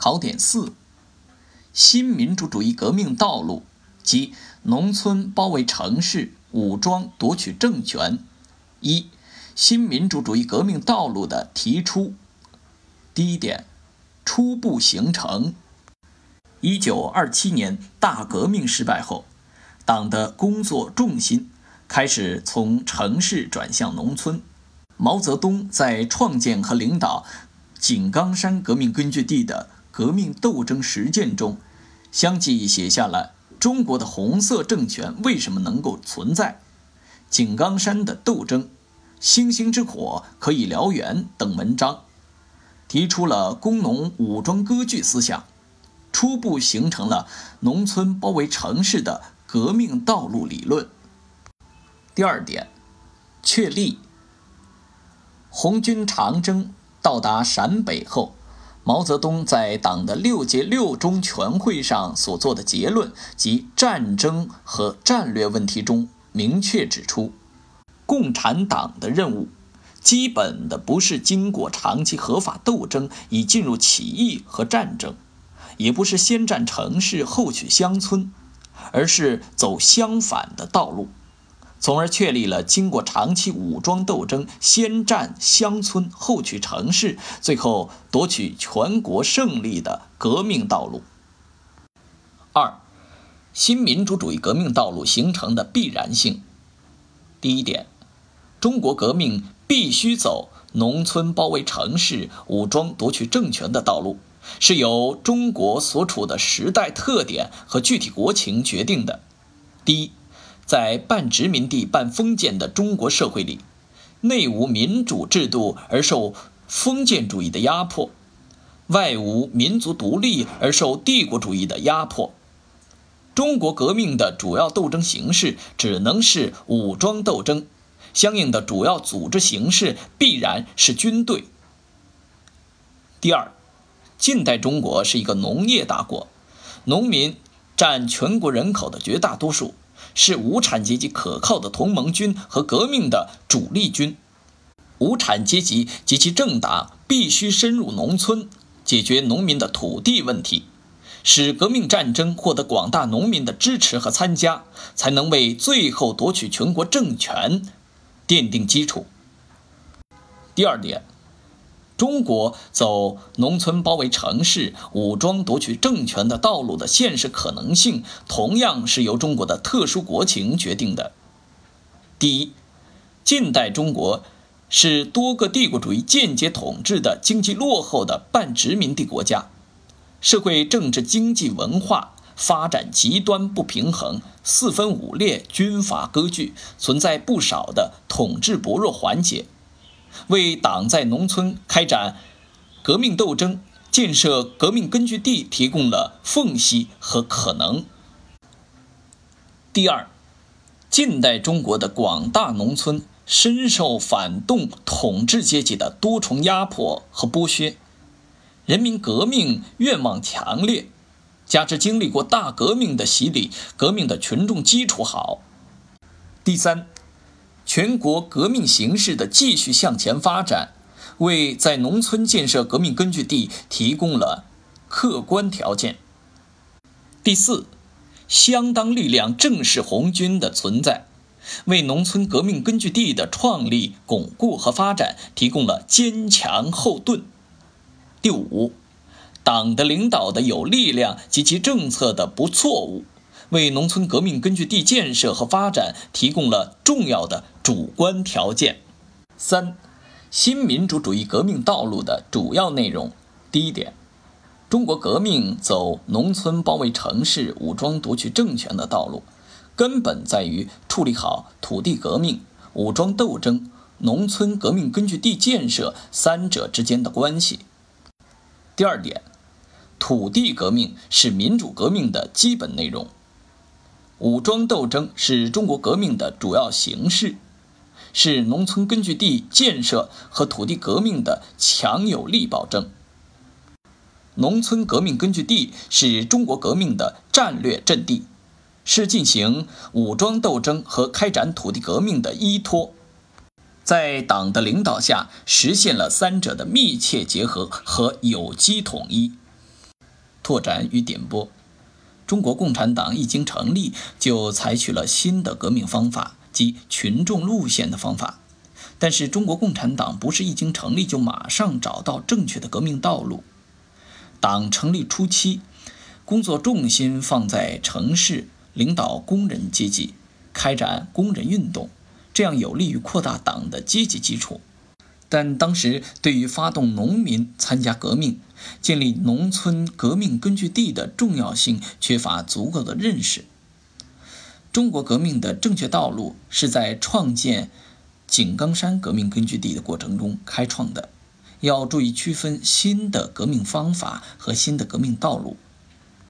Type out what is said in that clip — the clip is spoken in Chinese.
考点四：新民主主义革命道路及农村包围城市、武装夺取政权。一、新民主主义革命道路的提出。第一点，初步形成。一九二七年大革命失败后，党的工作重心开始从城市转向农村。毛泽东在创建和领导井冈山革命根据地的革命斗争实践中，相继写下了《中国的红色政权为什么能够存在》《井冈山的斗争》《星星之火可以燎原》等文章，提出了工农武装割据思想，初步形成了农村包围城市的革命道路理论。第二点，确立红军长征到达陕北后。毛泽东在党的六届六中全会上所做的结论及战争和战略问题中明确指出，共产党的任务，基本的不是经过长期合法斗争以进入起义和战争，也不是先占城市后取乡村，而是走相反的道路。从而确立了经过长期武装斗争，先占乡村后取城市，最后夺取全国胜利的革命道路。二，新民主主义革命道路形成的必然性。第一点，中国革命必须走农村包围城市、武装夺取政权的道路，是由中国所处的时代特点和具体国情决定的。第一。在半殖民地半封建的中国社会里，内无民主制度而受封建主义的压迫，外无民族独立而受帝国主义的压迫。中国革命的主要斗争形式只能是武装斗争，相应的主要组织形式必然是军队。第二，近代中国是一个农业大国，农民占全国人口的绝大多数。是无产阶级可靠的同盟军和革命的主力军，无产阶级及其政党必须深入农村，解决农民的土地问题，使革命战争获得广大农民的支持和参加，才能为最后夺取全国政权奠定基础。第二点。中国走农村包围城市、武装夺取政权的道路的现实可能性，同样是由中国的特殊国情决定的。第一，近代中国是多个帝国主义间接统治的经济落后的半殖民地国家，社会政治经济文化发展极端不平衡，四分五裂，军阀割据，存在不少的统治薄弱环节。为党在农村开展革命斗争、建设革命根据地提供了缝隙和可能。第二，近代中国的广大农村深受反动统治阶级的多重压迫和剥削，人民革命愿望强烈，加之经历过大革命的洗礼，革命的群众基础好。第三。全国革命形势的继续向前发展，为在农村建设革命根据地提供了客观条件。第四，相当力量正是红军的存在，为农村革命根据地的创立、巩固和发展提供了坚强后盾。第五，党的领导的有力量及其政策的不错误。为农村革命根据地建设和发展提供了重要的主观条件。三、新民主主义革命道路的主要内容。第一点，中国革命走农村包围城市、武装夺取政权的道路，根本在于处理好土地革命、武装斗争、农村革命根据地建设三者之间的关系。第二点，土地革命是民主革命的基本内容。武装斗争是中国革命的主要形式，是农村根据地建设和土地革命的强有力保证。农村革命根据地是中国革命的战略阵地，是进行武装斗争和开展土地革命的依托。在党的领导下，实现了三者的密切结合和有机统一。拓展与点拨。中国共产党一经成立，就采取了新的革命方法，即群众路线的方法。但是，中国共产党不是一经成立就马上找到正确的革命道路。党成立初期，工作重心放在城市，领导工人阶级，开展工人运动，这样有利于扩大党的阶级基础。但当时对于发动农民参加革命、建立农村革命根据地的重要性缺乏足够的认识。中国革命的正确道路是在创建井冈山革命根据地的过程中开创的。要注意区分新的革命方法和新的革命道路。